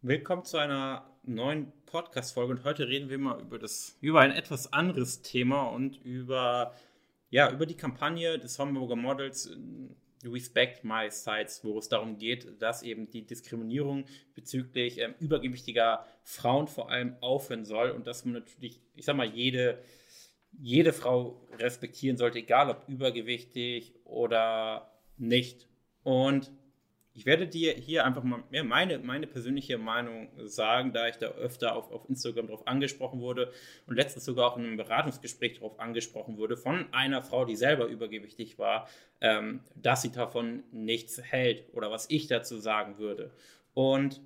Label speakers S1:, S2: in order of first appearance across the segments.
S1: Willkommen zu einer neuen Podcast-Folge und heute reden wir mal über das, über ein etwas anderes Thema und über, ja, über die Kampagne des Hamburger Models äh, Respect My Sites, wo es darum geht, dass eben die Diskriminierung bezüglich ähm, übergewichtiger Frauen vor allem aufhören soll und dass man natürlich, ich sag mal, jede, jede Frau respektieren sollte, egal ob übergewichtig oder nicht. Und ich werde dir hier einfach mal meine, meine persönliche Meinung sagen, da ich da öfter auf, auf Instagram darauf angesprochen wurde und letztens sogar auch in einem Beratungsgespräch darauf angesprochen wurde von einer Frau, die selber übergewichtig war, ähm, dass sie davon nichts hält oder was ich dazu sagen würde. Und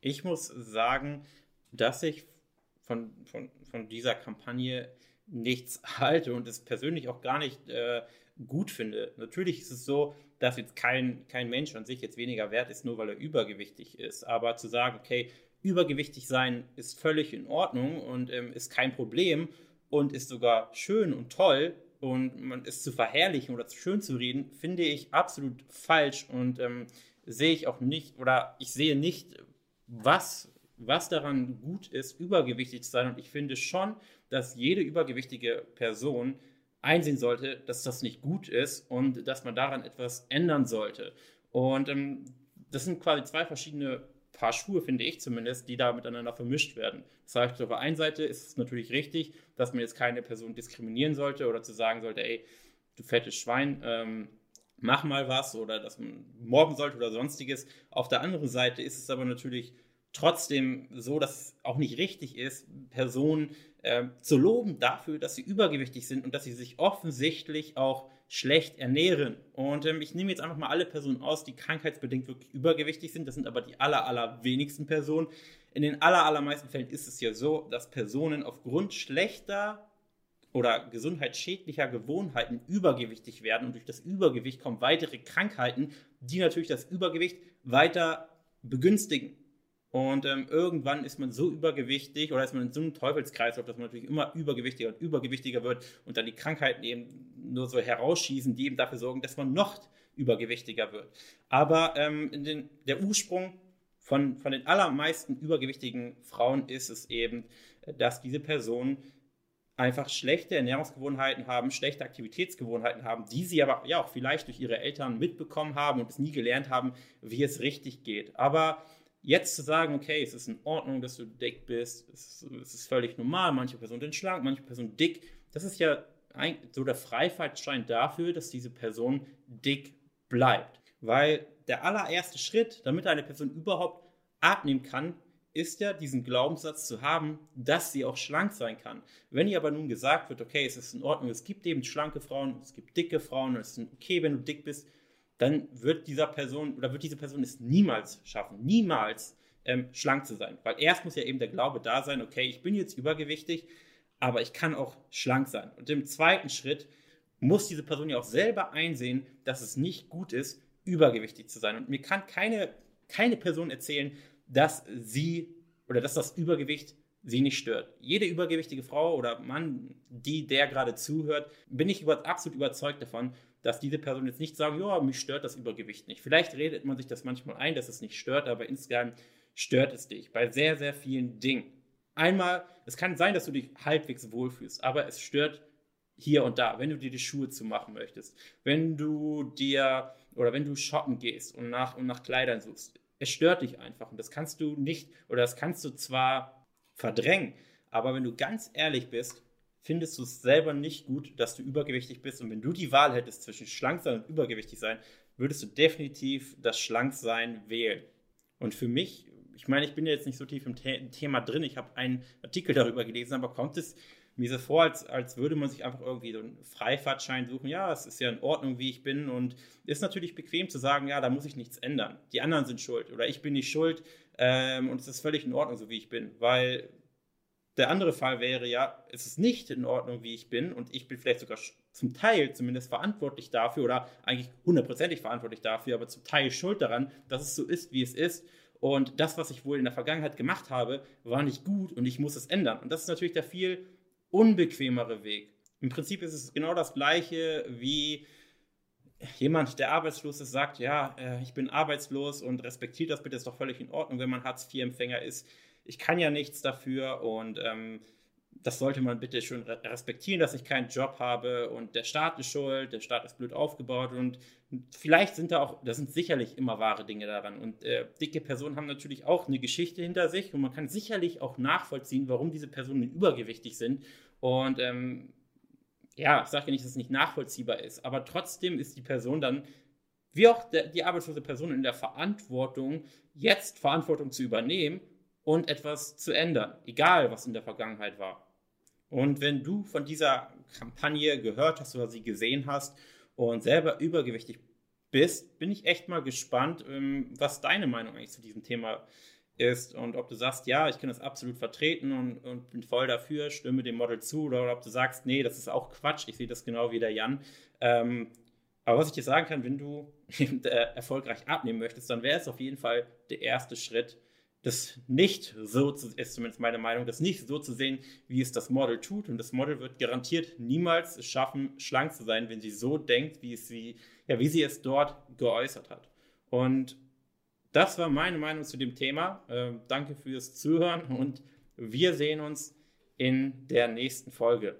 S1: ich muss sagen, dass ich von, von, von dieser Kampagne nichts halte und es persönlich auch gar nicht äh, gut finde. Natürlich ist es so, dass jetzt kein, kein Mensch an sich jetzt weniger wert ist, nur weil er übergewichtig ist. Aber zu sagen, okay, übergewichtig sein ist völlig in Ordnung und ähm, ist kein Problem und ist sogar schön und toll und man ist zu verherrlichen oder zu schön zu reden, finde ich absolut falsch und ähm, sehe ich auch nicht oder ich sehe nicht, was, was daran gut ist, übergewichtig zu sein. Und ich finde schon, dass jede übergewichtige Person einsehen sollte, dass das nicht gut ist und dass man daran etwas ändern sollte. Und ähm, das sind quasi zwei verschiedene Paar Schuhe, finde ich zumindest, die da miteinander vermischt werden. Das heißt, auf der einen Seite ist es natürlich richtig, dass man jetzt keine Person diskriminieren sollte oder zu sagen sollte, ey, du fettes Schwein, ähm, mach mal was oder dass man morgen sollte oder sonstiges. Auf der anderen Seite ist es aber natürlich trotzdem so, dass es auch nicht richtig ist, Personen äh, zu loben dafür, dass sie übergewichtig sind und dass sie sich offensichtlich auch schlecht ernähren. Und ähm, ich nehme jetzt einfach mal alle Personen aus, die krankheitsbedingt wirklich übergewichtig sind. Das sind aber die aller, aller wenigsten Personen. In den aller, allermeisten Fällen ist es ja so, dass Personen aufgrund schlechter oder gesundheitsschädlicher Gewohnheiten übergewichtig werden und durch das Übergewicht kommen weitere Krankheiten, die natürlich das Übergewicht weiter begünstigen. Und ähm, irgendwann ist man so übergewichtig oder ist man in so einem Teufelskreislauf, dass man natürlich immer übergewichtiger und übergewichtiger wird und dann die Krankheiten eben nur so herausschießen, die eben dafür sorgen, dass man noch übergewichtiger wird. Aber ähm, den, der Ursprung von, von den allermeisten übergewichtigen Frauen ist es eben, dass diese Personen einfach schlechte Ernährungsgewohnheiten haben, schlechte Aktivitätsgewohnheiten haben, die sie aber ja auch vielleicht durch ihre Eltern mitbekommen haben und es nie gelernt haben, wie es richtig geht. Aber jetzt zu sagen, okay, es ist in Ordnung, dass du dick bist, es ist, es ist völlig normal, manche Personen sind schlank, manche Personen dick, das ist ja ein, so der Freifahrtschein dafür, dass diese Person dick bleibt. Weil der allererste Schritt, damit eine Person überhaupt abnehmen kann, ist ja diesen Glaubenssatz zu haben, dass sie auch schlank sein kann. Wenn ihr aber nun gesagt wird, okay, es ist in Ordnung, es gibt eben schlanke Frauen, es gibt dicke Frauen, es ist okay, wenn du dick bist, dann wird dieser Person oder wird diese Person es niemals schaffen, niemals ähm, schlank zu sein. Weil erst muss ja eben der Glaube da sein, okay, ich bin jetzt übergewichtig, aber ich kann auch schlank sein. Und im zweiten Schritt muss diese Person ja auch selber einsehen, dass es nicht gut ist, übergewichtig zu sein. Und mir kann keine, keine Person erzählen, dass sie oder dass das Übergewicht sie nicht stört. Jede übergewichtige Frau oder Mann, die der gerade zuhört, bin ich über, absolut überzeugt davon, dass diese Person jetzt nicht sagen, ja, mich stört das Übergewicht nicht. Vielleicht redet man sich das manchmal ein, dass es nicht stört, aber insgesamt stört es dich bei sehr, sehr vielen Dingen. Einmal, es kann sein, dass du dich halbwegs wohlfühlst, aber es stört hier und da, wenn du dir die Schuhe zu machen möchtest, wenn du dir oder wenn du shoppen gehst und nach, und nach Kleidern suchst. Es stört dich einfach und das kannst du nicht oder das kannst du zwar verdrängen, aber wenn du ganz ehrlich bist, findest du es selber nicht gut, dass du übergewichtig bist. Und wenn du die Wahl hättest zwischen schlank sein und übergewichtig sein, würdest du definitiv das Schlanksein wählen. Und für mich, ich meine, ich bin jetzt nicht so tief im The Thema drin, ich habe einen Artikel darüber gelesen, aber kommt es mir so vor, als, als würde man sich einfach irgendwie so einen Freifahrtschein suchen. Ja, es ist ja in Ordnung, wie ich bin. Und ist natürlich bequem zu sagen, ja, da muss ich nichts ändern. Die anderen sind schuld oder ich bin nicht schuld ähm, und es ist völlig in Ordnung, so wie ich bin. Weil der andere Fall wäre ja, es ist nicht in Ordnung, wie ich bin und ich bin vielleicht sogar zum Teil zumindest verantwortlich dafür oder eigentlich hundertprozentig verantwortlich dafür, aber zum Teil schuld daran, dass es so ist, wie es ist. Und das, was ich wohl in der Vergangenheit gemacht habe, war nicht gut und ich muss es ändern. Und das ist natürlich der viel unbequemere Weg. Im Prinzip ist es genau das Gleiche wie jemand, der arbeitslos ist, sagt, ja, äh, ich bin arbeitslos und respektiert das bitte, ist doch völlig in Ordnung, wenn man Hartz-IV-Empfänger ist. Ich kann ja nichts dafür und ähm, das sollte man bitte schon respektieren, dass ich keinen Job habe und der Staat ist schuld, der Staat ist blöd aufgebaut und vielleicht sind da auch, da sind sicherlich immer wahre Dinge daran und äh, dicke Personen haben natürlich auch eine Geschichte hinter sich und man kann sicherlich auch nachvollziehen, warum diese Personen übergewichtig sind und ähm, ja, ich sage ja nicht, dass es nicht nachvollziehbar ist, aber trotzdem ist die Person dann, wie auch der, die arbeitslose Person, in der Verantwortung, jetzt Verantwortung zu übernehmen und etwas zu ändern, egal was in der Vergangenheit war. Und wenn du von dieser Kampagne gehört hast oder sie gesehen hast und selber übergewichtig bist, bin ich echt mal gespannt, ähm, was deine Meinung eigentlich zu diesem Thema ist und ob du sagst, ja, ich kann das absolut vertreten und, und bin voll dafür, stimme dem Model zu, oder ob du sagst, nee, das ist auch Quatsch, ich sehe das genau wie der Jan. Ähm, aber was ich dir sagen kann, wenn du äh, erfolgreich abnehmen möchtest, dann wäre es auf jeden Fall der erste Schritt, das nicht so zu, ist zumindest meine Meinung, das nicht so zu sehen, wie es das Model tut. Und das Model wird garantiert niemals schaffen, schlank zu sein, wenn sie so denkt, wie, sie, ja, wie sie es dort geäußert hat. Und das war meine Meinung zu dem Thema. Äh, danke fürs Zuhören und wir sehen uns in der nächsten Folge.